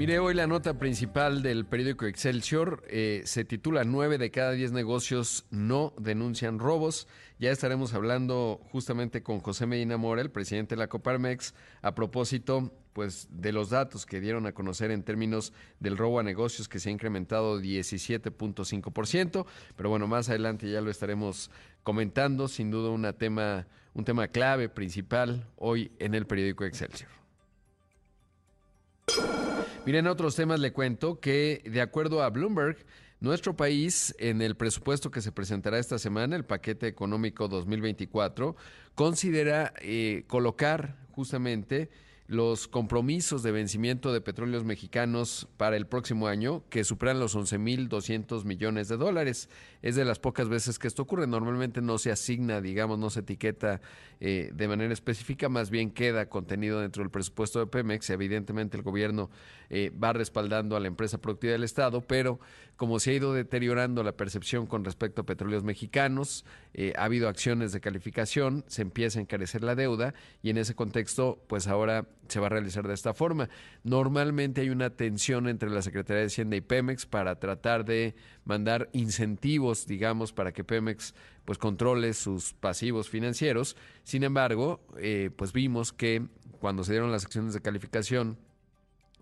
Mire, hoy la nota principal del periódico Excelsior eh, se titula 9 de cada 10 negocios no denuncian robos. Ya estaremos hablando justamente con José Medina Mora, el presidente de la Coparmex, a propósito pues de los datos que dieron a conocer en términos del robo a negocios que se ha incrementado 17.5%, pero bueno, más adelante ya lo estaremos comentando, sin duda una tema, un tema clave principal hoy en el periódico Excelsior. Miren, otros temas le cuento que de acuerdo a Bloomberg, nuestro país, en el presupuesto que se presentará esta semana, el paquete económico 2024, considera eh, colocar justamente los compromisos de vencimiento de petróleos mexicanos para el próximo año, que superan los 11.200 millones de dólares. Es de las pocas veces que esto ocurre. Normalmente no se asigna, digamos, no se etiqueta eh, de manera específica, más bien queda contenido dentro del presupuesto de Pemex. Evidentemente el gobierno eh, va respaldando a la empresa productiva del Estado, pero como se ha ido deteriorando la percepción con respecto a petróleos mexicanos, eh, ha habido acciones de calificación, se empieza a encarecer la deuda y en ese contexto, pues ahora se va a realizar de esta forma. Normalmente hay una tensión entre la Secretaría de Hacienda y Pemex para tratar de mandar incentivos, digamos, para que Pemex pues controle sus pasivos financieros. Sin embargo, eh, pues vimos que cuando se dieron las acciones de calificación,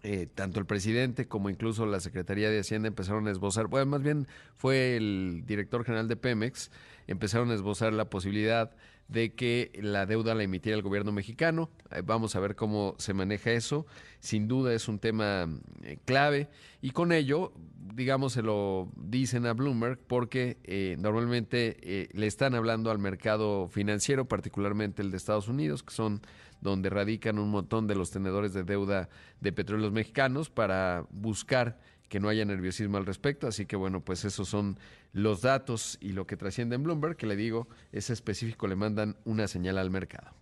eh, tanto el presidente como incluso la Secretaría de Hacienda empezaron a esbozar, bueno, más bien fue el director general de Pemex, empezaron a esbozar la posibilidad de que la deuda la emitiera el gobierno mexicano. Eh, vamos a ver cómo se maneja eso. Sin duda es un tema eh, clave y con ello, digamos, se lo dicen a Bloomberg porque eh, normalmente le están hablando al mercado financiero, particularmente el de Estados Unidos, que son donde radican un montón de los tenedores de deuda de petróleos mexicanos para buscar que no haya nerviosismo al respecto. Así que bueno, pues esos son los datos y lo que trasciende en Bloomberg, que le digo, es específico, le mandan una señal al mercado.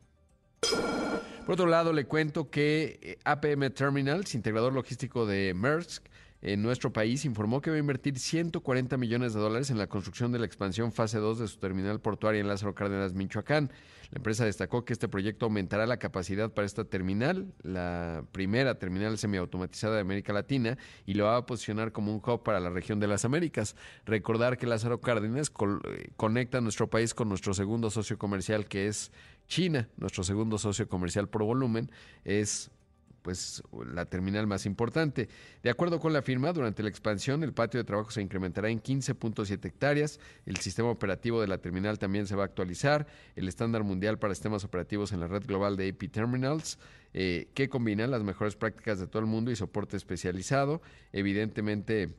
Por otro lado, le cuento que eh, APM Terminals, integrador logístico de Maersk, en nuestro país informó que va a invertir 140 millones de dólares en la construcción de la expansión fase 2 de su terminal portuaria en Lázaro Cárdenas, Michoacán. La empresa destacó que este proyecto aumentará la capacidad para esta terminal, la primera terminal semiautomatizada de América Latina, y lo va a posicionar como un hub para la región de las Américas. Recordar que Lázaro Cárdenas eh, conecta nuestro país con nuestro segundo socio comercial, que es China. Nuestro segundo socio comercial por volumen es pues la terminal más importante. De acuerdo con la firma, durante la expansión el patio de trabajo se incrementará en 15.7 hectáreas, el sistema operativo de la terminal también se va a actualizar, el estándar mundial para sistemas operativos en la red global de AP Terminals, eh, que combina las mejores prácticas de todo el mundo y soporte especializado. Evidentemente,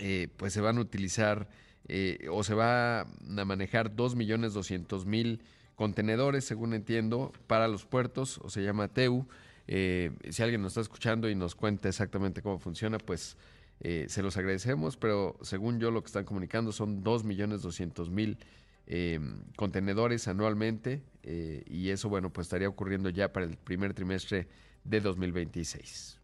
eh, pues se van a utilizar eh, o se va a manejar 2.200.000 contenedores, según entiendo, para los puertos, o se llama TEU. Eh, si alguien nos está escuchando y nos cuenta exactamente cómo funciona, pues eh, se los agradecemos, pero según yo lo que están comunicando son 2.200.000 eh, contenedores anualmente eh, y eso, bueno, pues estaría ocurriendo ya para el primer trimestre de 2026.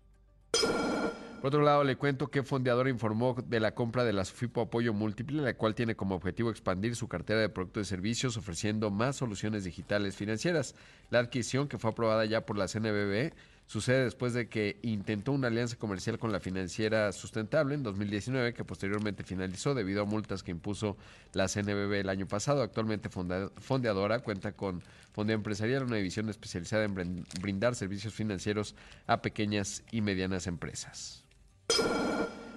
Por otro lado, le cuento que Fondeador informó de la compra de la Sufipo Apoyo Múltiple, la cual tiene como objetivo expandir su cartera de productos y servicios ofreciendo más soluciones digitales financieras. La adquisición, que fue aprobada ya por la CNBB, sucede después de que intentó una alianza comercial con la financiera sustentable en 2019, que posteriormente finalizó debido a multas que impuso la CNBB el año pasado. Actualmente Fondeadora cuenta con Fondeo Empresarial, una división especializada en brindar servicios financieros a pequeñas y medianas empresas.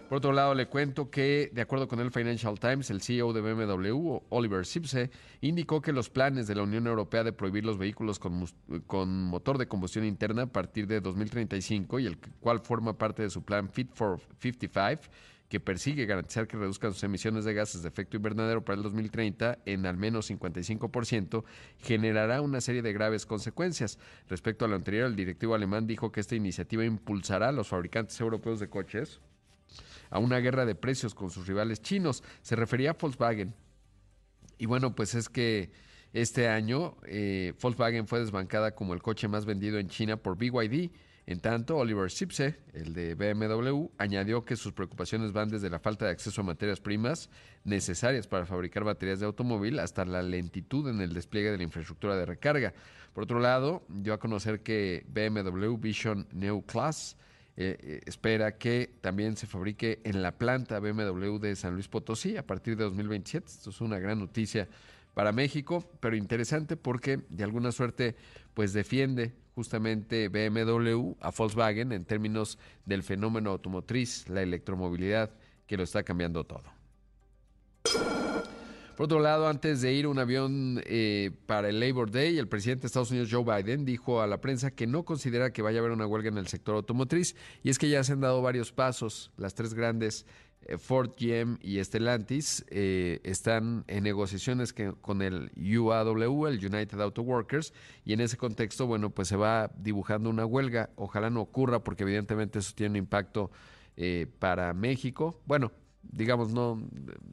Por otro lado, le cuento que, de acuerdo con el Financial Times, el CEO de BMW, Oliver Sipse, indicó que los planes de la Unión Europea de prohibir los vehículos con, con, motor de combustión interna a partir de 2035 y el cual forma parte de su plan Fit for 55, que persigue garantizar que reduzcan sus emisiones de gases de efecto invernadero para el 2030 en al menos 55%, generará una serie de graves consecuencias. Respecto a lo anterior, el directivo alemán dijo que esta iniciativa impulsará a los fabricantes europeos de coches a una guerra de precios con sus rivales chinos. Se refería a Volkswagen. Y bueno, pues es que este año eh, Volkswagen fue desbancada como el coche más vendido en China por BYD En tanto, Oliver Sipse, el de BMW, añadió que sus preocupaciones van desde la falta de acceso a materias primas necesarias para fabricar baterías de automóvil hasta la lentitud en el despliegue de la infraestructura de recarga. Por otro lado, dio a conocer que BMW Vision New Class eh, eh, espera que también se fabrique en la planta BMW de San Luis Potosí a partir de 2027. Esto es una gran noticia para México, pero interesante porque de alguna suerte pues defiende justamente BMW a Volkswagen en términos del fenómeno automotriz, la electromovilidad que lo está cambiando todo. Por otro lado, antes de ir un avión eh, para el Labor Day, el presidente de Estados Unidos, Joe Biden, dijo a la prensa que no considera que vaya a haber una huelga en el sector automotriz y es que ya se han dado varios pasos. Las tres grandes Ford, GM y Stellantis eh, están en negociaciones con el UAW, el United Auto Workers, y en ese contexto, bueno, pues se va dibujando una huelga. Ojalá no ocurra, porque evidentemente eso tiene un impacto eh, para México. Bueno, digamos, no,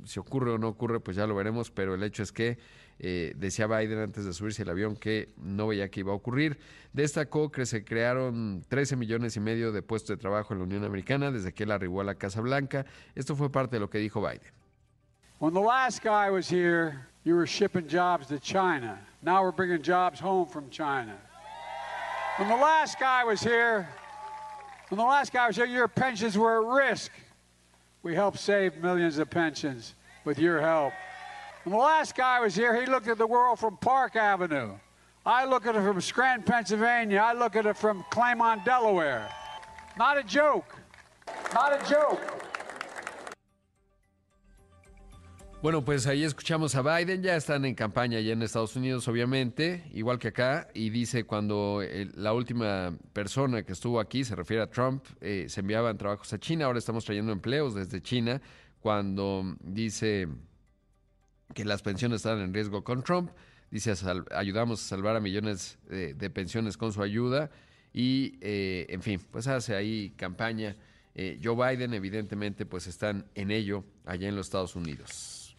si ocurre o no ocurre, pues ya lo veremos, pero el hecho es que eh, decía Biden antes de subirse el avión que no veía que iba a ocurrir. Destacó que se crearon 13 millones y medio de puestos de trabajo en la Unión Americana desde que él arribó a la Casa Blanca. Esto fue parte de lo que dijo Biden. When the last guy was here, you were shipping jobs to China. Now we're bringing jobs home from China. When the last guy was here, when the last guy was here, your pensions were at risk. We helped save millions of pensions with your help. When the last guy was here, he looked at the world from Park Avenue. I look at it from Scranton, Pennsylvania. I look at it from Claymont, Delaware. Not a joke. Not a joke. Bueno, pues ahí escuchamos a Biden, ya están en campaña allá en Estados Unidos, obviamente, igual que acá, y dice cuando la última persona que estuvo aquí, se refiere a Trump, eh, se enviaban trabajos a China, ahora estamos trayendo empleos desde China, cuando dice que las pensiones están en riesgo con Trump. Dice, ayudamos a salvar a millones de, pensiones con su ayuda. Y, eh, en fin, pues hace ahí campaña. Eh, Joe Biden, evidentemente, pues están en ello allá en los Estados Unidos.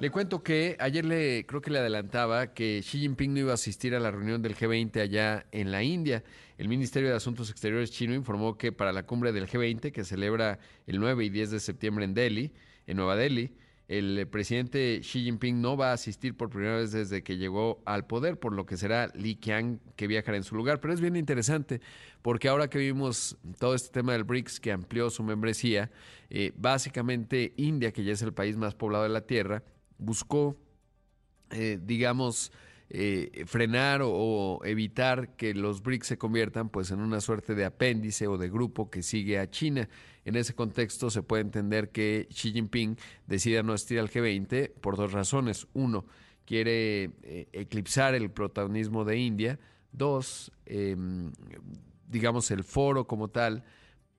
Le cuento que ayer le creo que le adelantaba que Xi Jinping no iba a asistir a la reunión del G20 allá en la India. El Ministerio de Asuntos Exteriores chino informó que para la cumbre del G20, que celebra el 9 y 10 de septiembre en Delhi, en Nueva Delhi, el presidente Xi Jinping no va a asistir por primera vez desde que llegó al poder, por lo que será Li Qiang que viajará en su lugar. Pero es bien interesante porque ahora que vimos todo este tema del BRICS que amplió su membresía, eh, básicamente India, que ya es el país más poblado de la Tierra, buscó, eh, digamos, eh, frenar o, evitar que los BRICS se conviertan pues en una suerte de apéndice o de grupo que sigue a China. En ese contexto se puede entender que Xi Jinping decida no asistir al G20 por dos razones. Uno, quiere eh, eclipsar el protagonismo de India. Dos, em, digamos, el foro como tal,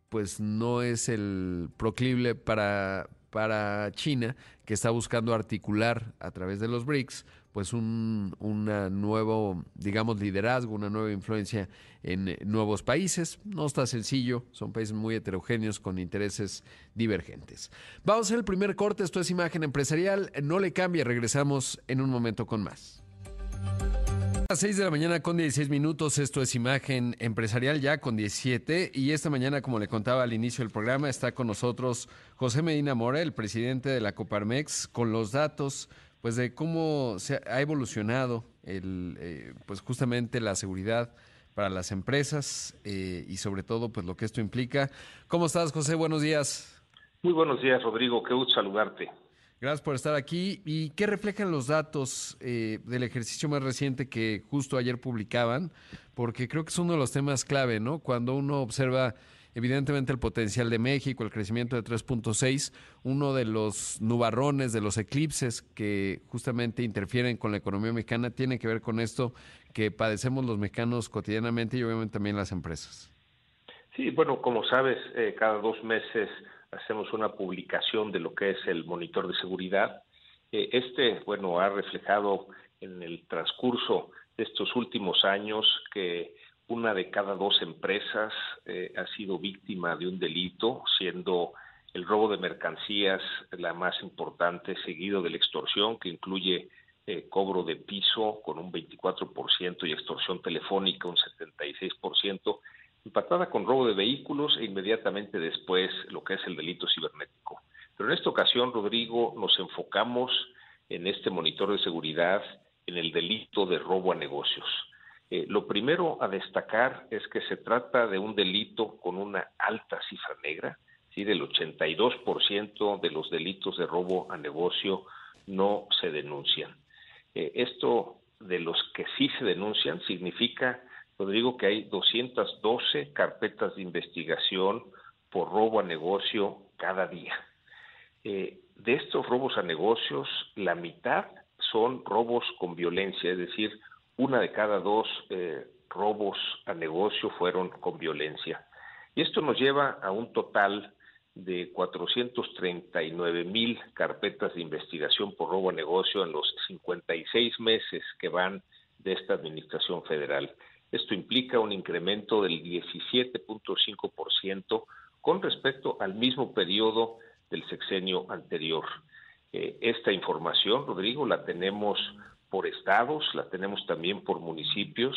pues no es el proclible para, para China, que está buscando articular a través de los BRICS pues un nuevo, digamos, liderazgo, una nueva influencia en nuevos países. No está sencillo, son países muy heterogéneos con intereses divergentes. Vamos a el primer corte, esto es Imagen Empresarial, no le cambie, regresamos en un momento con más. A las 6 de la mañana con 16 minutos, esto es Imagen Empresarial ya con 17 y esta mañana, como le contaba al inicio del programa, está con nosotros José Medina Mora, el presidente de la Coparmex, con los datos pues de cómo se ha evolucionado el, eh, pues justamente la seguridad para las empresas eh, y sobre todo pues lo que esto implica. ¿Cómo estás, José? Buenos días. Muy buenos días, Rodrigo. Qué gusto saludarte. Gracias por estar aquí. ¿Y qué reflejan los datos eh, del ejercicio más reciente que justo ayer publicaban? Porque creo que es uno de los temas clave, ¿no? Cuando uno observa evidentemente el potencial de México, el crecimiento de 3.6, uno de los nubarrones, de los eclipses que justamente interfieren con la economía mexicana, tiene que ver con esto que padecemos los mexicanos cotidianamente y obviamente también las empresas. Sí, bueno, como sabes, eh, cada dos meses hacemos una publicación de lo que es el monitor de seguridad. Eh, este, bueno, ha reflejado en el transcurso de estos últimos años que una de cada dos empresas eh, ha sido víctima de un delito, siendo el robo de mercancías la más importante, seguido de la extorsión, que incluye eh, cobro de piso con un 24% y extorsión telefónica un 76%. empatada con robo de vehículos e inmediatamente después lo que es el delito cibernético. Pero en esta ocasión, Rodrigo, nos enfocamos en este monitor de seguridad en el delito de robo a negocios. Eh, lo primero a destacar es que se trata de un delito con una alta cifra negra, ¿sí? del 82% de los delitos de robo a negocio no se denuncian. Eh, esto de los que sí se denuncian significa, Rodrigo, que hay 212 carpetas de investigación por robo a negocio cada día. Eh, de estos robos a negocios, la mitad son robos con violencia, es decir, una de cada dos eh, robos a negocio fueron con violencia. Y esto nos lleva a un total de 439 mil carpetas de investigación por robo a negocio en los 56 meses que van de esta administración federal. Esto implica un incremento del 17.5% con respecto al mismo periodo del sexenio anterior. Eh, esta información, Rodrigo, la tenemos por estados, la tenemos también por municipios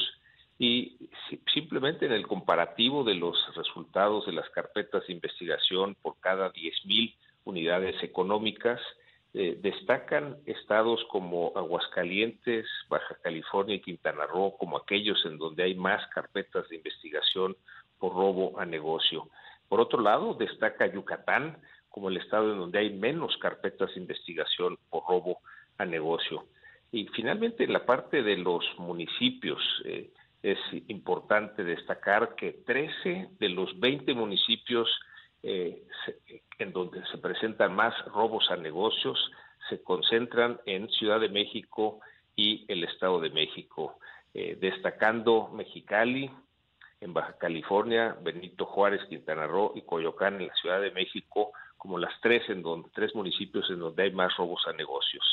y simplemente en el comparativo de los resultados de las carpetas de investigación por cada 10.000 unidades económicas, eh, destacan estados como Aguascalientes, Baja California y Quintana Roo como aquellos en donde hay más carpetas de investigación por robo a negocio. Por otro lado, destaca Yucatán como el estado en donde hay menos carpetas de investigación por robo a negocio. Y finalmente, en la parte de los municipios, eh, es importante destacar que 13 de los 20 municipios eh, en donde se presentan más robos a negocios se concentran en Ciudad de México y el Estado de México, eh, destacando Mexicali, en Baja California, Benito Juárez, Quintana Roo y Coyoacán en la Ciudad de México como las tres en donde tres municipios en donde hay más robos a negocios.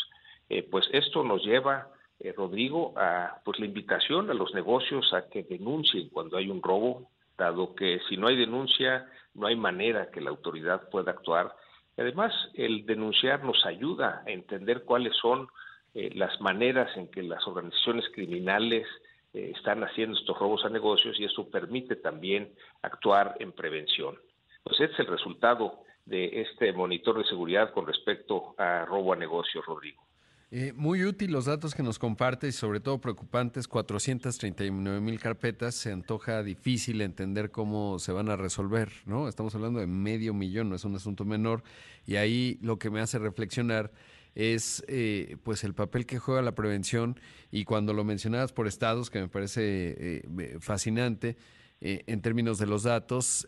Eh, pues esto nos lleva eh, Rodrigo, a pues la invitación a los negocios a que denuncien cuando hay un robo, dado que si no hay denuncia, no hay manera que la autoridad pueda actuar. además, el denunciar nos ayuda a entender cuáles son eh, las maneras en que las organizaciones criminales eh, están haciendo estos robos a negocios y eso permite también actuar en prevención. Pues ese es el resultado de este monitor de seguridad con respecto a robo a negocios, Rodrigo. Eh, muy útil los datos que nos comparte y sobre todo preocupantes, 439 mil carpetas, se antoja difícil entender cómo se van a resolver, ¿no? Estamos hablando de medio millón, no es un asunto menor, y ahí lo que me hace reflexionar es eh, pues el papel que juega la prevención y cuando lo mencionabas por estados, que me parece eh, fascinante, en términos de los datos,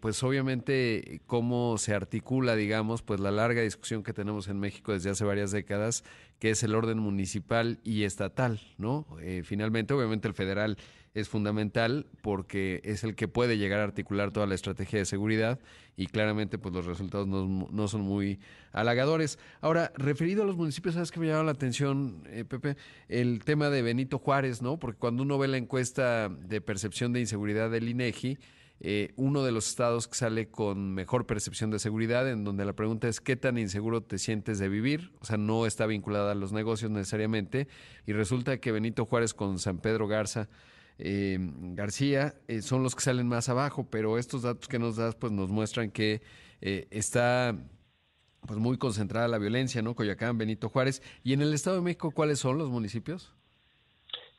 pues obviamente cómo se articula, digamos, pues la larga discusión que tenemos en México desde hace varias décadas, que es el orden municipal y estatal, ¿no? Eh, finalmente, obviamente el federal es fundamental porque es el que puede llegar a articular toda la estrategia de seguridad y claramente pues los resultados no, son muy halagadores. Ahora, referido a los municipios, ¿sabes qué me llama la atención, eh, Pepe? El tema de Benito Juárez, ¿no? Porque cuando uno ve la encuesta de percepción de inseguridad del INEGI, eh, uno de los estados que sale con mejor percepción de seguridad, en donde la pregunta es qué tan inseguro te sientes de vivir, o sea, no está vinculada a los negocios necesariamente, y resulta que Benito Juárez con San Pedro Garza eh, García, eh, son los que salen más abajo, pero estos datos que nos das pues nos muestran que eh, está pues muy concentrada la violencia, ¿no? Coyacán, Benito Juárez. ¿Y en el Estado de México cuáles son los municipios?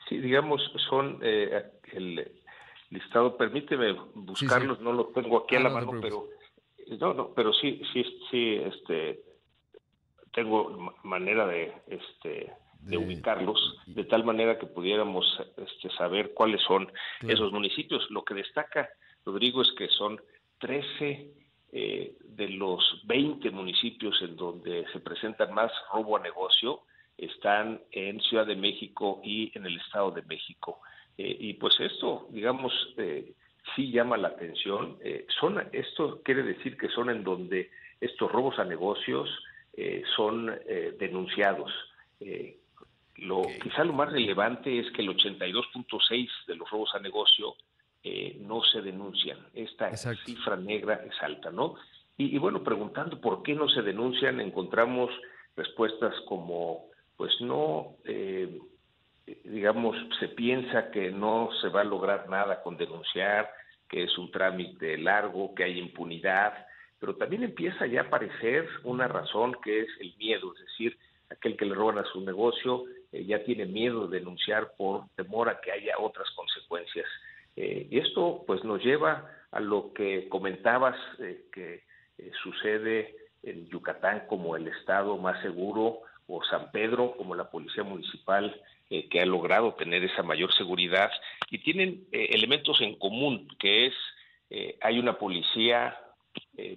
Sí, digamos, son el listado, permíteme buscarlos, no lo tengo aquí a ah, la mano, pero no, no, pero sí, sí, sí, este, tengo manera de, este, de, ubicarlos, de tal manera que pudiéramos este, saber cuáles son esos municipios. Lo que destaca, Rodrigo, es que son 13 eh, de los 20 municipios en donde se presentan más robo a negocio, están en Ciudad de México y en el Estado de México. Eh, y pues esto, digamos, eh, sí llama la atención. son, esto quiere decir que son en donde estos robos a negocios son denunciados. Lo, quizá lo más relevante es que el 82.6 de los robos a negocio eh, no se denuncian. Esta cifra negra es alta, ¿no? Y, bueno, preguntando por qué no se denuncian, encontramos respuestas como, pues no, eh, digamos, se piensa que no se va a lograr nada con denunciar, que es un trámite largo, que hay impunidad, pero también empieza ya a aparecer una razón que es el miedo, es decir, aquel que le roban a su negocio eh, ya tiene miedo de denunciar por temor a que haya otras consecuencias. Eh, y esto pues nos lleva a lo que comentabas eh, que sucede en Yucatán como el estado más seguro o San Pedro como la policía municipal que ha logrado tener esa mayor seguridad y tienen elementos en común que es hay una policía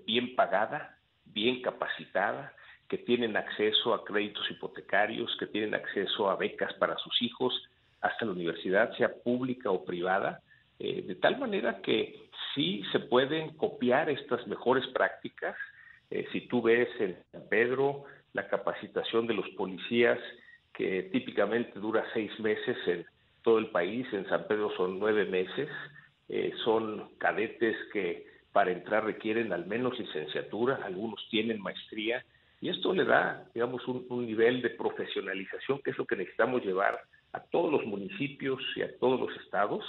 bien pagada, bien capacitada, que tienen acceso a créditos hipotecarios, que tienen acceso a becas para sus hijos, hasta la universidad, sea pública o privada, eh, de tal manera que sí se pueden copiar estas mejores prácticas. Eh, si tú ves en San Pedro la capacitación de los policías, que típicamente dura seis meses en todo el país, en San Pedro son nueve meses, eh, son cadetes que para entrar requieren al menos licenciatura, algunos tienen maestría, y esto le da, digamos, un, nivel de profesionalización que es lo que necesitamos llevar a todos los municipios y a todos los estados.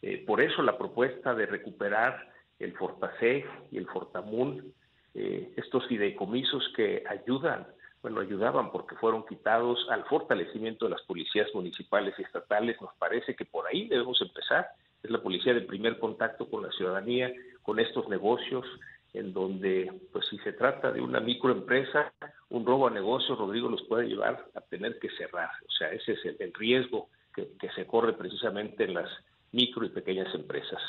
Eh, por eso la propuesta de recuperar el Fortaseg y el Fortamun, eh, estos fideicomisos que ayudan, bueno, ayudaban porque fueron quitados al fortalecimiento de las policías municipales y estatales, nos parece que por ahí debemos empezar. Es la policía de primer contacto con la ciudadanía, con estos negocios, en donde, pues si se trata de una microempresa, un robo a negocio, Rodrigo, los puede llevar a tener que cerrar. O sea, ese es el, riesgo que, se corre precisamente en las micro y pequeñas empresas.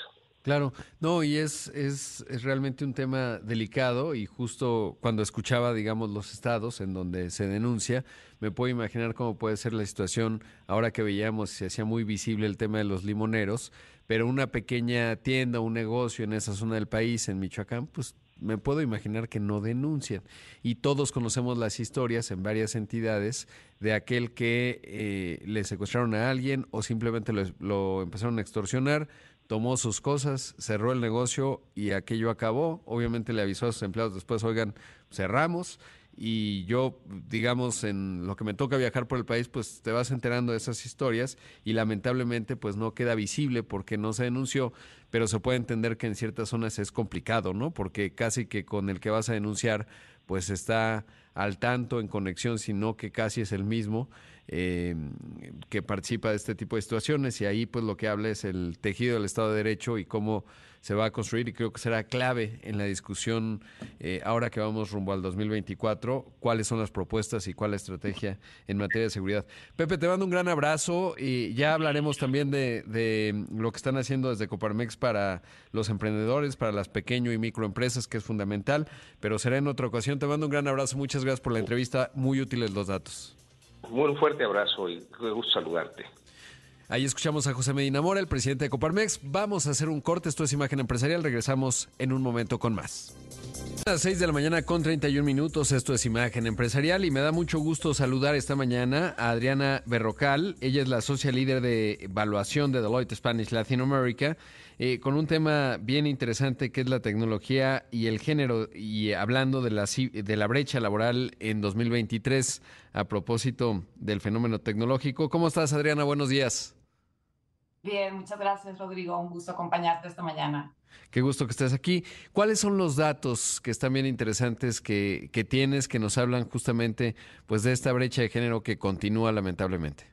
Claro, no, y es, es, es, realmente un tema delicado y justo cuando escuchaba, digamos, los estados en donde se denuncia, me puedo imaginar cómo puede ser la situación ahora que veíamos, se hacía muy visible el tema de los limoneros, pero una pequeña tienda, un negocio en esa zona del país, en Michoacán, pues me puedo imaginar que no denuncian. Y todos conocemos las historias en varias entidades de aquel que eh, le secuestraron a alguien o simplemente lo, lo, empezaron a extorsionar, tomó sus cosas, cerró el negocio y aquello acabó. Obviamente le avisó a sus empleados después, oigan, cerramos y yo, digamos, en lo que me toca viajar por el país, pues te vas enterando de esas historias y lamentablemente pues no queda visible porque no se denunció, pero se puede entender que en ciertas zonas es complicado, ¿no? Porque casi que con el que vas a denunciar pues está al tanto, en conexión, sino que casi es el mismo eh, que participa de este tipo de situaciones y ahí pues lo que habla es el tejido del Estado de Derecho y cómo se va a construir y creo que será clave en la discusión eh, ahora que vamos rumbo al 2024, cuáles son las propuestas y cuál la estrategia en materia de seguridad. Pepe, te mando un gran abrazo y ya hablaremos también de, de lo que están haciendo desde Coparmex para los emprendedores, para las pequeño y microempresas, que es fundamental, pero será en otra ocasión. Te mando un gran abrazo, muchas gracias por la entrevista, muy útiles los datos. Un fuerte abrazo y me gusto saludarte. Ahí escuchamos a José Medina Mora, el presidente de Coparmex. Vamos a hacer un corte, esto es Imagen Empresarial, regresamos en un momento con más. A las 6 de la mañana con 31 minutos, esto es Imagen Empresarial y me da mucho gusto saludar esta mañana a Adriana Berrocal. Ella es la socia líder de evaluación de Deloitte Spanish Latinoamérica, eh, con un tema bien interesante que es la tecnología y el género y hablando de la, de la brecha laboral en 2023 a propósito del fenómeno tecnológico. ¿Cómo estás, Adriana? Buenos días. Bien, muchas gracias, Rodrigo. Un gusto acompañarte esta mañana. Qué gusto que estés aquí. ¿Cuáles son los datos que están bien interesantes que, que tienes que nos hablan justamente pues, de esta brecha de género que continúa lamentablemente?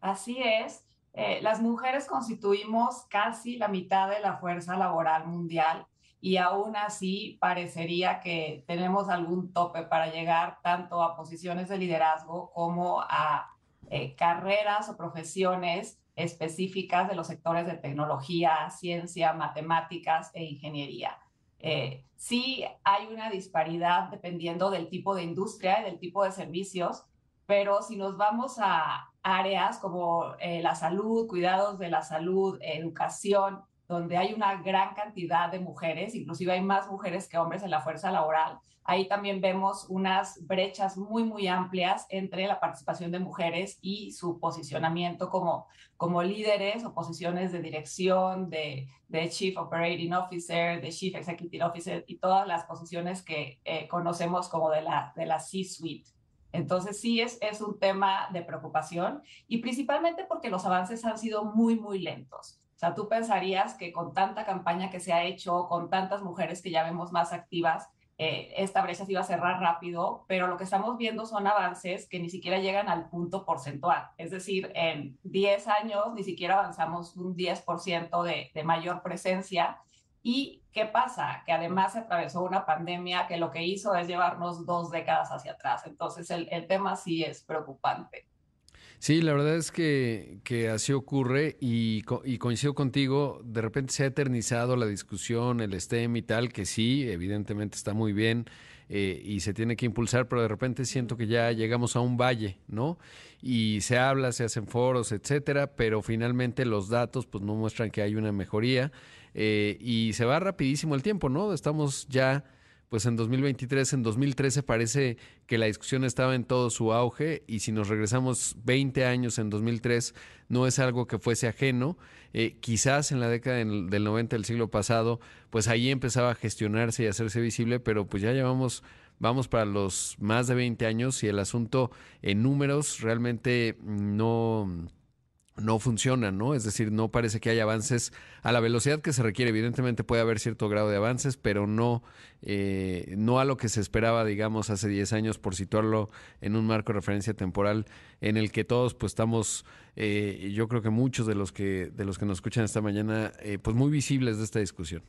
Así es. Eh, las mujeres constituimos casi la mitad de la fuerza laboral mundial y aún así parecería que tenemos algún tope para llegar tanto a posiciones de liderazgo como a eh, carreras o profesiones específicas de los sectores de tecnología, ciencia, matemáticas e ingeniería. Eh, sí hay una disparidad dependiendo del tipo de industria y del tipo de servicios, pero si nos vamos a áreas como eh, la salud, cuidados de la salud, educación, donde hay una gran cantidad de mujeres, inclusive hay más mujeres que hombres en la fuerza laboral, Ahí también vemos unas brechas muy, muy amplias entre la participación de mujeres y su posicionamiento como, como líderes o posiciones de dirección, de, de Chief Operating Officer, de Chief Executive Officer y todas las posiciones que eh, conocemos como de la, de la C-Suite. Entonces sí es, es un tema de preocupación y principalmente porque los avances han sido muy, muy lentos. Sea, tú pensarías que con tanta campaña que se ha hecho, con tantas mujeres que ya vemos más activas, eh, esta brecha se iba a cerrar rápido, pero lo que estamos viendo son avances que ni siquiera llegan al punto porcentual. Es decir, en 10 años ni siquiera avanzamos un 10% de, de mayor presencia. ¿Y qué pasa? Que además se atravesó una pandemia que lo que hizo es llevarnos dos décadas hacia atrás. Entonces el, el tema sí es preocupante. Sí, la verdad es que, que así ocurre y, y, coincido contigo, de repente se ha eternizado la discusión, el STEM y tal, que sí, evidentemente está muy bien eh, y se tiene que impulsar, pero de repente siento que ya llegamos a un valle, ¿no? Y se habla, se hacen foros, etcétera, pero finalmente los datos pues no muestran que hay una mejoría eh, y se va rapidísimo el tiempo, ¿no? Estamos ya pues en 2023, en 2013 parece que la discusión estaba en todo su auge y si nos regresamos 20 años en 2003 no es algo que fuese ajeno. Eh, quizás en la década del 90 del siglo pasado, pues ahí empezaba a gestionarse y hacerse visible, pero pues ya llevamos, vamos para los más de 20 años y el asunto en números realmente no no funciona, ¿no? Es decir, no parece que haya avances a la velocidad que se requiere. Evidentemente puede haber cierto grado de avances, pero no, eh, no a lo que se esperaba, digamos, hace 10 años, por situarlo en un marco de referencia temporal en el que todos, pues, estamos, eh, yo creo que muchos de los que, de los que nos escuchan esta mañana, eh, pues, muy visibles de esta discusión.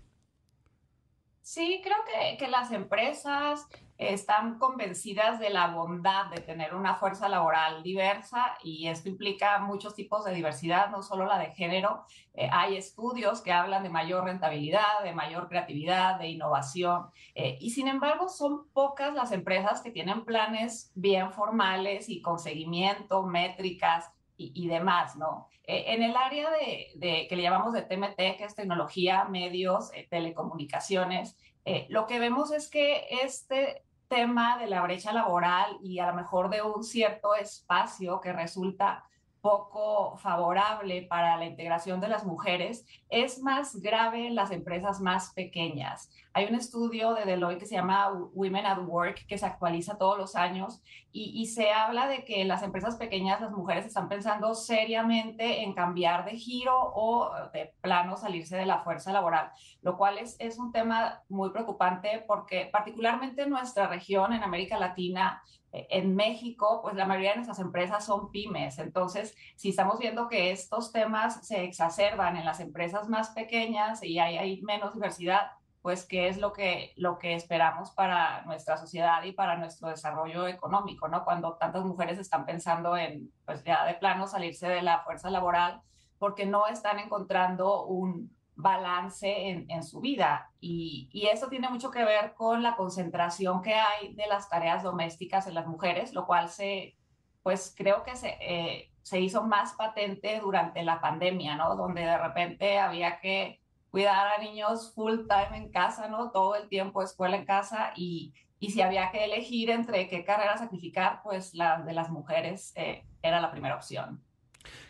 Sí, creo que, que, las empresas están convencidas de la bondad de tener una fuerza laboral diversa y esto implica muchos tipos de diversidad, no solo la de género. Eh, hay estudios que hablan de mayor rentabilidad, de mayor creatividad, de innovación eh, y sin embargo son pocas las empresas que tienen planes bien formales y con seguimiento, métricas y, y demás, ¿no? Eh, en el área de, que le llamamos de TMT, que es tecnología, medios, telecomunicaciones, eh, lo que vemos es que este tema de la brecha laboral y a lo mejor de un cierto espacio que resulta poco favorable para la integración de las mujeres es más grave en las empresas más pequeñas. Hay un estudio de Deloitte que se llama Women at Work que se actualiza todos los años y, se habla de que las empresas pequeñas las mujeres están pensando seriamente en cambiar de giro o de plano salirse de la fuerza laboral, lo cual es, un tema muy preocupante porque particularmente en nuestra región, en América Latina, en México, pues la mayoría de nuestras empresas son pymes. Entonces, si estamos viendo que estos temas se exacerban en las empresas más pequeñas y hay menos diversidad, pues qué es lo que, lo que esperamos para nuestra sociedad y para nuestro desarrollo económico, ¿no? Cuando tantas mujeres están pensando en, pues ya de plano, salirse de la fuerza laboral porque no están encontrando un, balance en, en su vida. Y, y, eso tiene mucho que ver con la concentración que hay de las tareas domésticas en las mujeres, lo cual se, pues creo que se, eh, se hizo más patente durante la pandemia, ¿no? Donde de repente había que cuidar a niños full time en casa, ¿no? Todo el tiempo escuela en casa y, y si había que elegir entre qué carrera sacrificar, pues la de las mujeres eh, era la primera opción.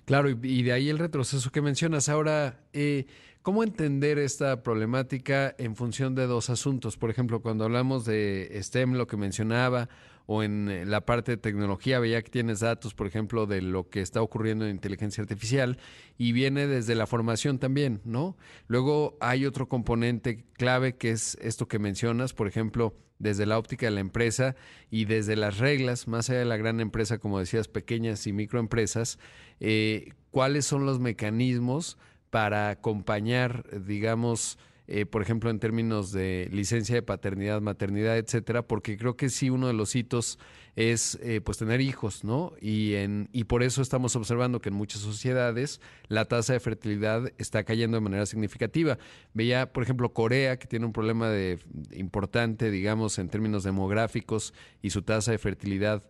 Claro, y, y, de ahí el retroceso que mencionas. Ahora, eh, ¿Cómo entender esta problemática en función de dos asuntos? Por ejemplo, cuando hablamos de STEM, lo que mencionaba, o en eh, la parte de tecnología, veía que tienes datos, por ejemplo, de lo que está ocurriendo en inteligencia artificial, y viene desde la formación también, ¿no? Luego hay otro componente clave que es esto que mencionas, por ejemplo, desde la óptica de la empresa y desde las reglas, más allá de la gran empresa, como decías, pequeñas y microempresas, eh, ¿cuáles son los mecanismos? para acompañar, digamos, eh, por ejemplo, en términos de licencia de paternidad, maternidad, etcétera, porque creo que sí uno de los hitos es eh, pues tener hijos, ¿no? Y, en, y por eso estamos observando que en muchas sociedades la tasa de fertilidad está cayendo de manera significativa. Veía, por ejemplo, Corea, que tiene un problema de, importante, digamos, en términos demográficos, y su tasa de fertilidad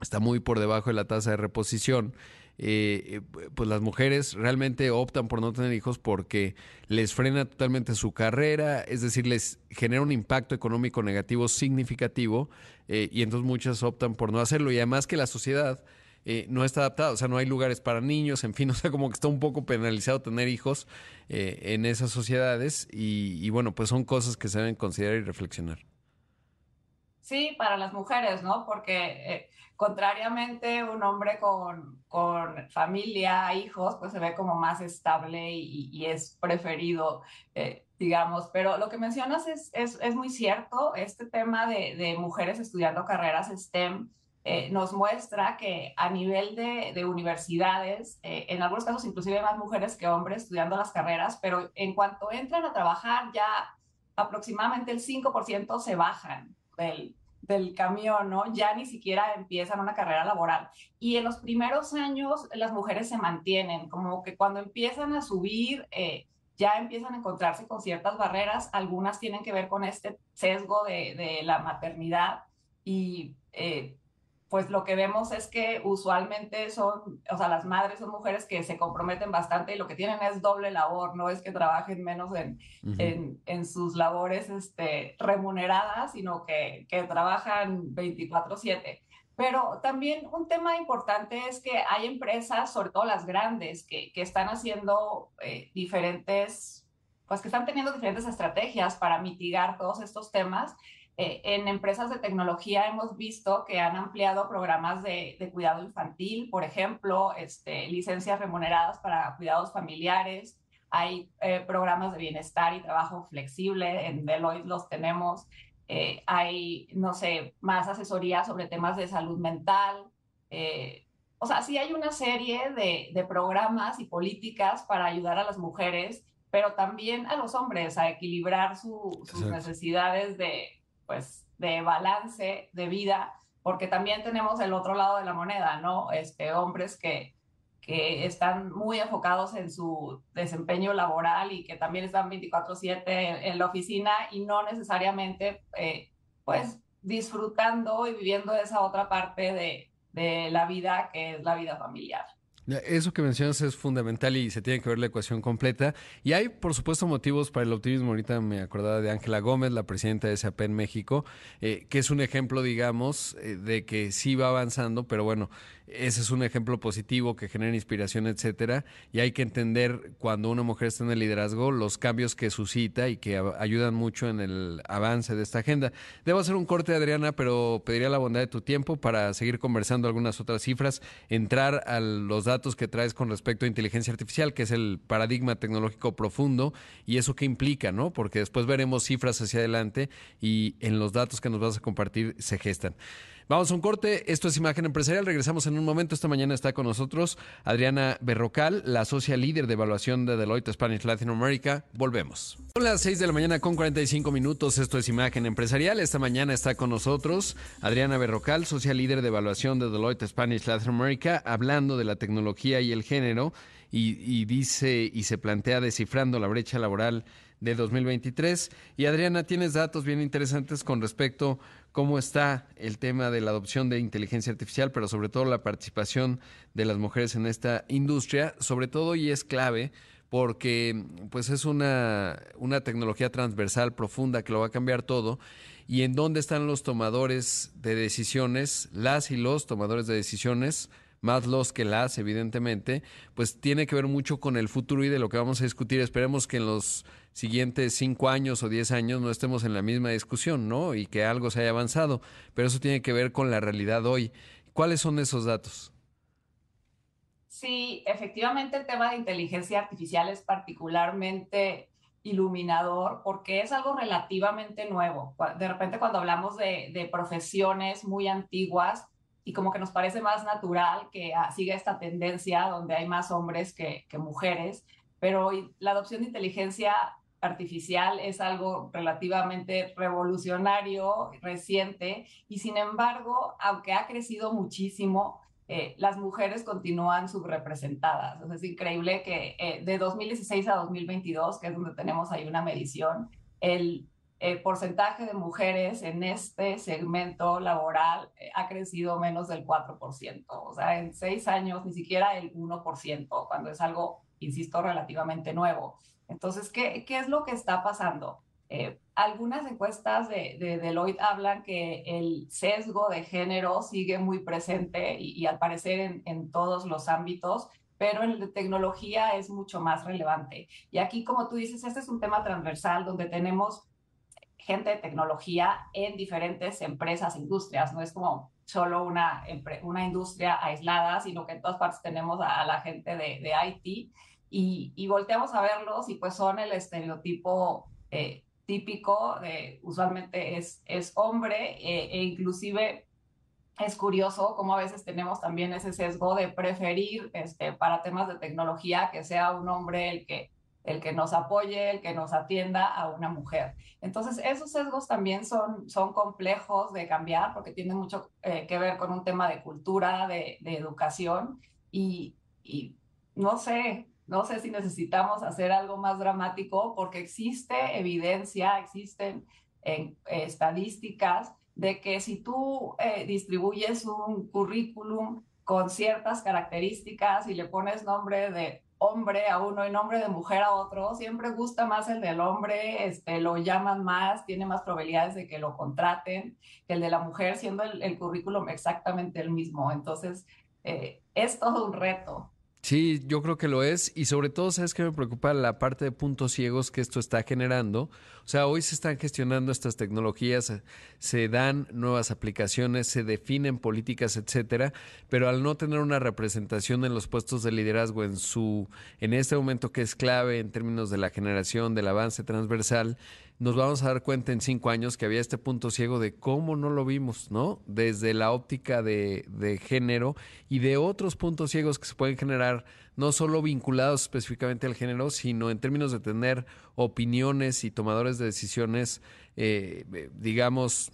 está muy por debajo de la tasa de reposición. Eh, eh, pues las mujeres realmente optan por no tener hijos porque les frena totalmente su carrera, es decir, les genera un impacto económico negativo significativo eh, y entonces muchas optan por no hacerlo y además que la sociedad eh, no está adaptada, o sea, no hay lugares para niños, en fin, o sea, como que está un poco penalizado tener hijos eh, en esas sociedades y, y bueno, pues son cosas que se deben considerar y reflexionar. Sí, para las mujeres, ¿no? Porque eh, contrariamente un hombre con, con, familia, hijos, pues se ve como más estable y, es preferido, eh, digamos. Pero lo que mencionas es, es, es muy cierto, este tema de, de mujeres estudiando carreras STEM. Eh, nos muestra que a nivel de, de universidades, en algunos casos inclusive más mujeres que hombres estudiando las carreras, pero en cuanto entran a trabajar ya aproximadamente el 5% se bajan del, del camión, ¿no? Ya ni siquiera empiezan una carrera laboral. Y en los primeros años las mujeres se mantienen, como que cuando empiezan a subir, eh, ya empiezan a encontrarse con ciertas barreras, algunas tienen que ver con este sesgo de, la maternidad y eh, pues lo que vemos es que usualmente son, o sea, las madres son mujeres que se comprometen bastante y lo que tienen es doble labor, no es que trabajen menos en, en, en, sus labores este, remuneradas, sino que, que trabajan 24/7. Pero también un tema importante es que hay empresas, sobre todo las grandes, que, que están haciendo eh, diferentes, pues que están teniendo diferentes estrategias para mitigar todos estos temas eh, en empresas de tecnología hemos visto que han ampliado programas de, cuidado infantil, por ejemplo, este, licencias remuneradas para cuidados familiares, hay eh, programas de bienestar y trabajo flexible, en Deloitte los tenemos, eh, hay, no sé, más asesoría sobre temas de salud mental. o sea, sí hay una serie de, programas y políticas para ayudar a las mujeres, pero también a los hombres a equilibrar sus necesidades de, pues, de balance de vida, porque también tenemos el otro lado de la moneda, ¿no? Este, hombres que, que están muy enfocados en su desempeño laboral y que también están 24/7 en, la oficina y no necesariamente, eh, pues, disfrutando y viviendo esa otra parte de, de la vida que es la vida familiar. Eso que mencionas es fundamental y se tiene que ver la ecuación completa. Y hay, por supuesto, motivos para el optimismo. Ahorita me acordaba de Ángela Gómez, la presidenta de SAP en México, eh, que es un ejemplo, digamos, eh, de que sí va avanzando, pero bueno, ese es un ejemplo positivo que genera inspiración, etcétera. Y hay que entender cuando una mujer está en el liderazgo los cambios que suscita y que ayudan mucho en el avance de esta agenda. Debo hacer un corte, Adriana, pero pediría la bondad de tu tiempo para seguir conversando algunas otras cifras, entrar a los datos que traes con respecto a inteligencia artificial, que es el paradigma tecnológico profundo y eso que implica, ¿no? Porque después veremos cifras hacia adelante y en los datos que nos vas a compartir se gestan. Vamos a un corte. Esto es Imagen Empresarial. Regresamos en un momento. Esta mañana está con nosotros Adriana Berrocal, la socia líder de evaluación de Deloitte Spanish Latin America. Volvemos. Son las 6 de la mañana con 45 minutos. Esto es Imagen Empresarial. Esta mañana está con nosotros Adriana Berrocal, socia líder de evaluación de Deloitte Spanish Latin America, hablando de la tecnología y el género. Y, y dice y se plantea descifrando la brecha laboral de 2023. Y Adriana, tienes datos bien interesantes con respecto a cómo está el tema de la adopción de inteligencia artificial, pero sobre todo la participación de las mujeres en esta industria, sobre todo y es clave porque pues es una, una tecnología transversal profunda que lo va a cambiar todo y en dónde están los tomadores de decisiones, las y los tomadores de decisiones más los que las, evidentemente, pues tiene que ver mucho con el futuro y de lo que vamos a discutir. Esperemos que en los siguientes cinco años o diez años no estemos en la misma discusión, ¿no? Y que algo se haya avanzado. Pero eso tiene que ver con la realidad hoy. ¿Cuáles son esos datos? Sí, efectivamente el tema de inteligencia artificial es particularmente iluminador porque es algo relativamente nuevo. De repente cuando hablamos de, profesiones muy antiguas, y como que nos parece más natural que ah, siga esta tendencia donde hay más hombres que, que mujeres, pero la adopción de inteligencia artificial es algo relativamente revolucionario, reciente, y sin embargo, aunque ha crecido muchísimo, eh, las mujeres continúan subrepresentadas. es increíble que eh, de 2016 a 2022, que es donde tenemos ahí una medición, el el porcentaje de mujeres en este segmento laboral eh, ha crecido menos del 4%. O sea, en seis años ni siquiera el 1%, cuando es algo, insisto, relativamente nuevo. Entonces, ¿qué, qué es lo que está pasando? Eh, algunas encuestas de, de, Deloitte hablan que el sesgo de género sigue muy presente y, y al parecer en, en, todos los ámbitos, pero en la tecnología es mucho más relevante. Y aquí, como tú dices, este es un tema transversal donde tenemos gente de tecnología en diferentes empresas, industrias, no es como solo una, una industria aislada, sino que en todas partes tenemos a, la gente de, de IT y, y, volteamos a verlos y pues son el estereotipo eh, típico, de, usualmente es, es hombre eh, e inclusive es curioso cómo a veces tenemos también ese sesgo de preferir este, para temas de tecnología que sea un hombre el que, el que nos apoye, el que nos atienda a una mujer. Entonces, esos sesgos también son, son complejos de cambiar porque tienen mucho eh, que ver con un tema de cultura, de, de educación y, y no sé, no sé si necesitamos hacer algo más dramático porque existe evidencia, existen en, estadísticas de que si tú eh, distribuyes un currículum con ciertas características y le pones nombre de hombre a uno y nombre de mujer a otro, siempre gusta más el del hombre, este, lo llaman más, tiene más probabilidades de que lo contraten que el de la mujer, siendo el, currículum exactamente el mismo. Entonces, eh, es todo un reto. Sí, yo creo que lo es y sobre todo, ¿sabes qué me preocupa? La parte de puntos ciegos que esto está generando. O sea, hoy se están gestionando estas tecnologías, se dan nuevas aplicaciones, se definen políticas, etcétera, pero al no tener una representación en los puestos de liderazgo en su en este momento que es clave en términos de la generación, del avance transversal, nos vamos a dar cuenta en cinco años que había este punto ciego de cómo no lo vimos, ¿no? Desde la óptica de, de género y de otros puntos ciegos que se pueden generar, no solo vinculados específicamente al género, sino en términos de tener opiniones y tomadores de decisiones, eh, digamos,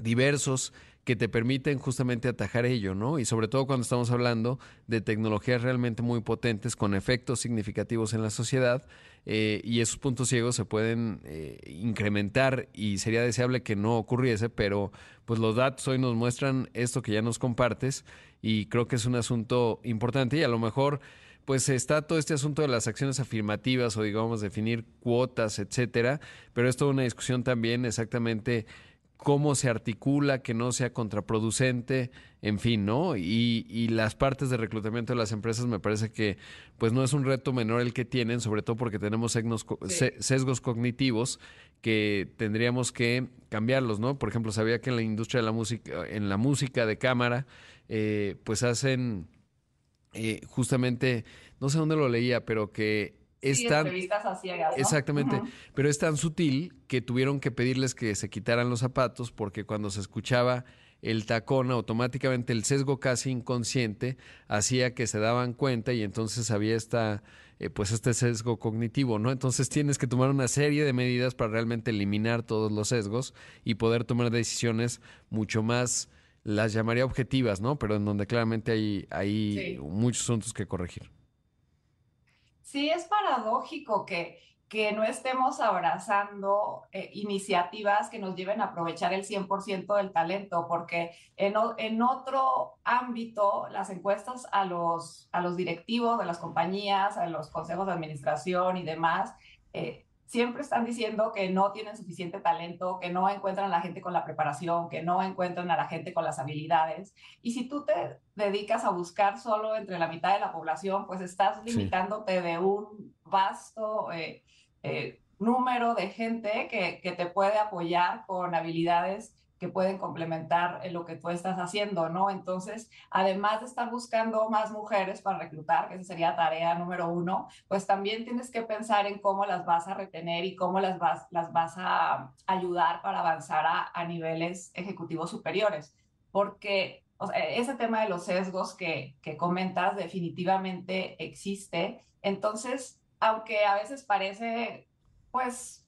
diversos que te permiten justamente atajar ello, ¿no? Y sobre todo cuando estamos hablando de tecnologías realmente muy potentes con efectos significativos en la sociedad eh, y esos puntos ciegos se pueden eh, incrementar y sería deseable que no ocurriese, pero pues los datos hoy nos muestran esto que ya nos compartes y creo que es un asunto importante y a lo mejor pues está todo este asunto de las acciones afirmativas o digamos definir cuotas, etcétera, pero es toda una discusión también exactamente cómo se articula, que no sea contraproducente, en fin, ¿no? Y, y, las partes de reclutamiento de las empresas me parece que pues no es un reto menor el que tienen, sobre todo porque tenemos sesgos, cognitivos que tendríamos que cambiarlos, ¿no? Por ejemplo, sabía que en la industria de la música, en la música de cámara, eh, pues hacen eh, justamente, no sé dónde lo leía, pero que es tan, Exactamente, pero es tan sutil que tuvieron que pedirles que se quitaran los zapatos porque cuando se escuchaba el tacón, automáticamente el sesgo casi inconsciente hacía que se daban cuenta y entonces había esta, eh, pues este sesgo cognitivo, ¿no? Entonces tienes que tomar una serie de medidas para realmente eliminar todos los sesgos y poder tomar decisiones mucho más, las llamaría objetivas, ¿no? Pero en donde claramente hay, hay muchos asuntos que corregir sí es paradójico que, que no estemos abrazando eh, iniciativas que nos lleven a aprovechar el 100% del talento, porque en, en, otro ámbito, las encuestas a los, a los directivos de las compañías, a los consejos de administración y demás, eh, siempre están diciendo que no tienen suficiente talento, que no encuentran a la gente con la preparación, que no encuentran a la gente con las habilidades. Y si tú te dedicas a buscar solo entre la mitad de la población, pues estás limitándote de un vasto eh, eh, número de gente que, que te puede apoyar con habilidades que pueden complementar lo que tú estás haciendo, ¿no? Entonces, además de estar buscando más mujeres para reclutar, que esa sería tarea número uno, pues también tienes que pensar en cómo las vas a retener y cómo las vas, las vas a ayudar para avanzar a, niveles ejecutivos superiores. Porque ese tema de los sesgos que, que comentas definitivamente existe. Entonces, aunque a veces parece, pues,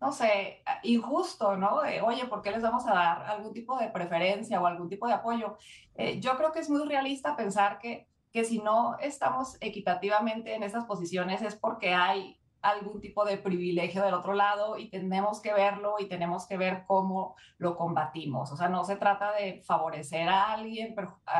no sé, injusto, ¿no? Oye, ¿por qué les vamos a dar algún tipo de preferencia o algún tipo de apoyo? Eh, yo creo que es muy realista pensar que, que si no estamos equitativamente en esas posiciones es porque hay algún tipo de privilegio del otro lado y tenemos que verlo y tenemos que ver cómo lo combatimos. O sea, no se trata de favorecer a alguien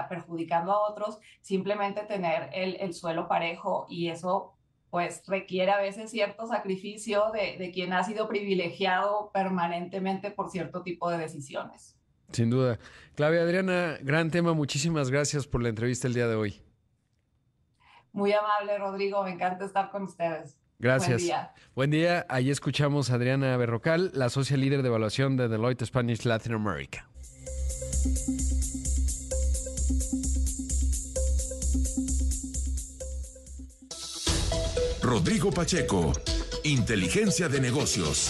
perjudicando a otros, simplemente tener el, el suelo parejo y eso pues requiere a veces cierto sacrificio de, quien ha sido privilegiado permanentemente por cierto tipo de decisiones. Sin duda. Claudia Adriana, gran tema. Muchísimas gracias por la entrevista el día de hoy. Muy amable, Rodrigo. Me encanta estar con ustedes. Gracias. Buen día. Buen día. Ahí escuchamos a Adriana Berrocal, la socia líder de evaluación de Deloitte Spanish Latin America. Rodrigo Pacheco, Inteligencia de Negocios.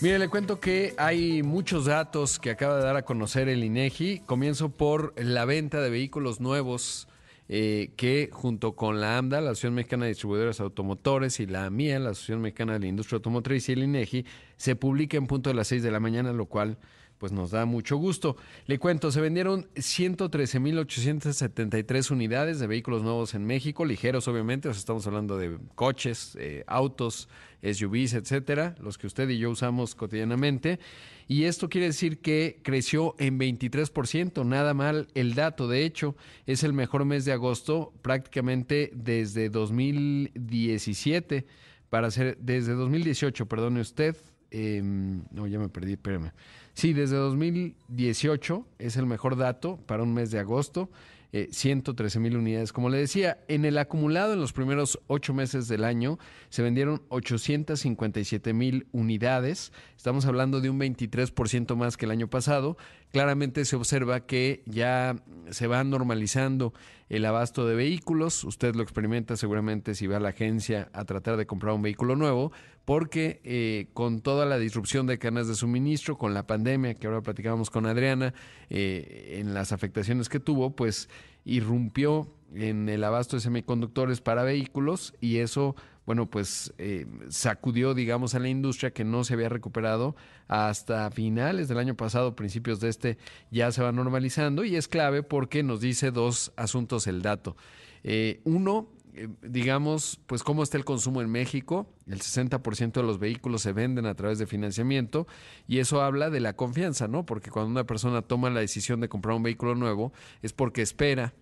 Mire, le cuento que hay muchos datos que acaba de dar a conocer el INEGI. Comienzo por la venta de vehículos nuevos eh, que junto con la AMDA, la Asociación Mexicana de Distribuidores Automotores, y la MIA, la Asociación Mexicana de la Industria Automotriz y el INEGI, se publica en punto de las 6 de la mañana, lo cual pues nos da mucho gusto. Le cuento, se vendieron 113.873 unidades de vehículos nuevos en México, ligeros obviamente, estamos hablando de coches, eh, autos, SUVs, etcétera, los que usted y yo usamos cotidianamente. Y esto quiere decir que creció en 23%, nada mal el dato. De hecho, es el mejor mes de agosto prácticamente desde 2017, para ser desde 2018, perdone usted. Em, no, ya me perdí, espérame. Sí, desde 2018 es el mejor dato para un mes de agosto. 113 eh, mil unidades. Como le decía, en el acumulado en los primeros ocho meses del año se vendieron 857 mil unidades. Estamos hablando de un 23% más que el año pasado. Claramente se observa que ya se va normalizando el abasto de vehículos. Usted lo experimenta seguramente si va a la agencia a tratar de comprar un vehículo nuevo, porque eh, con toda la disrupción de cadenas de suministro, con la pandemia que ahora platicábamos con Adriana, eh, en las afectaciones que tuvo, pues irrumpió en el abasto de semiconductores para vehículos y eso, bueno, pues eh, sacudió, digamos, a la industria que no se había recuperado hasta finales del año pasado, principios de este, ya se va normalizando y es clave porque nos dice dos asuntos el dato. Eh, uno, eh, digamos, pues cómo está el consumo en México. El 60% de los vehículos se venden a través de financiamiento y eso habla de la confianza, ¿no? Porque cuando una persona toma la decisión de comprar un vehículo nuevo es porque espera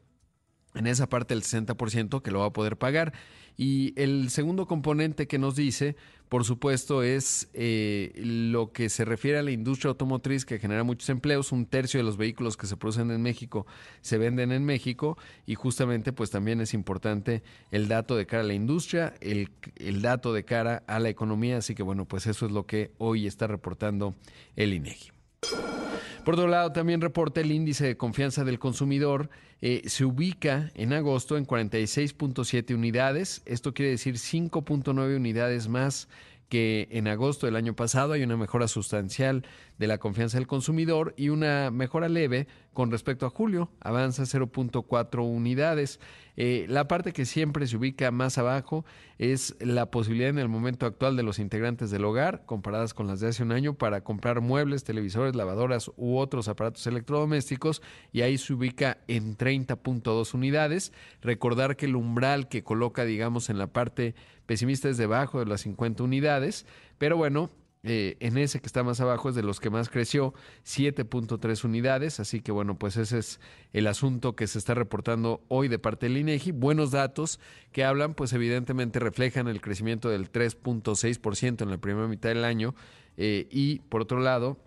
en esa parte del 60% que lo va a poder pagar. Y el segundo componente que nos dice, por supuesto, es eh, lo que se refiere a la industria automotriz que genera muchos empleos. Un tercio de los vehículos que se producen en México se venden en México y justamente pues también es importante el dato de cara a la industria, el, el dato de cara a la economía. Así que bueno, pues eso es lo que hoy está reportando el INEGI. Por otro lado, también reporta el índice de confianza del consumidor. Eh, se ubica en agosto en 46.7 unidades. Esto quiere decir 5.9 unidades más que en agosto del año pasado hay una mejora sustancial de la confianza del consumidor y una mejora leve con respecto a julio, avanza 0.4 unidades. Eh, la parte que siempre se ubica más abajo es la posibilidad en el momento actual de los integrantes del hogar, comparadas con las de hace un año, para comprar muebles, televisores, lavadoras u otros aparatos electrodomésticos y ahí se ubica en 30.2 unidades. Recordar que el umbral que coloca, digamos, en la parte pesimista es debajo de las 50 unidades, pero bueno, eh, en ese que está más abajo es de los que más creció, 7.3 unidades, así que bueno, pues ese es el asunto que se está reportando hoy de parte del INEGI. Buenos datos que hablan, pues evidentemente reflejan el crecimiento del 3.6% en la primera mitad del año eh, y por otro lado,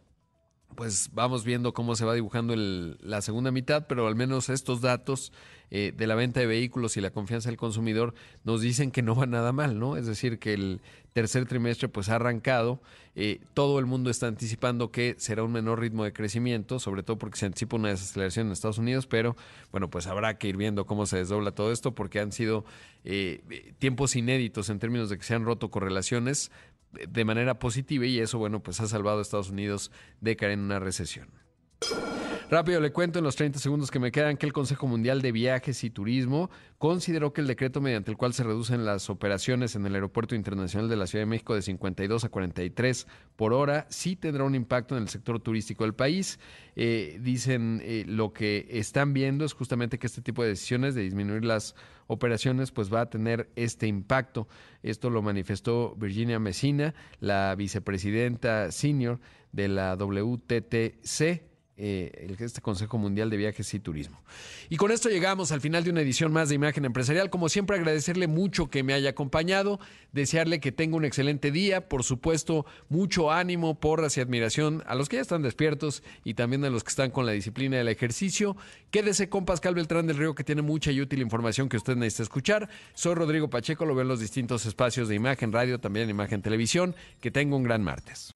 pues vamos viendo cómo se va dibujando la segunda mitad, pero al menos estos datos eh, de la venta de vehículos y la confianza del consumidor nos dicen que no va nada mal, ¿no? Es decir, que el tercer trimestre pues ha arrancado, eh, todo el mundo está anticipando que será un menor ritmo de crecimiento, sobre todo porque se anticipa una desaceleración en Estados Unidos, pero bueno, pues habrá que ir viendo cómo se desdobla todo esto porque han sido eh, tiempos inéditos en términos de que se han roto correlaciones de manera positiva y eso, bueno, pues ha salvado a Estados Unidos de caer en una recesión. Rápido le cuento en los 30 segundos que me quedan que el Consejo Mundial de Viajes y Turismo consideró que el decreto mediante el cual se reducen las operaciones en el Aeropuerto Internacional de la Ciudad de México de 52 a 43 por hora sí tendrá un impacto en el sector turístico del país. Eh, dicen eh, lo que están viendo es justamente que este tipo de decisiones de disminuir las operaciones pues va a tener este impacto. Esto lo manifestó Virginia Messina, la vicepresidenta senior de la WTTC eh, este Consejo Mundial de Viajes y Turismo. Y con esto llegamos al final de una edición más de Imagen Empresarial. Como siempre, agradecerle mucho que me haya acompañado, desearle que tenga un excelente día, por supuesto, mucho ánimo, porras y admiración a los que ya están despiertos y también a los que están con la disciplina del ejercicio. Quédese con Pascal Beltrán del Río, que tiene mucha y útil información que usted necesita escuchar. Soy Rodrigo Pacheco, lo veo en los distintos espacios de Imagen Radio, también Imagen Televisión. Que tenga un gran martes.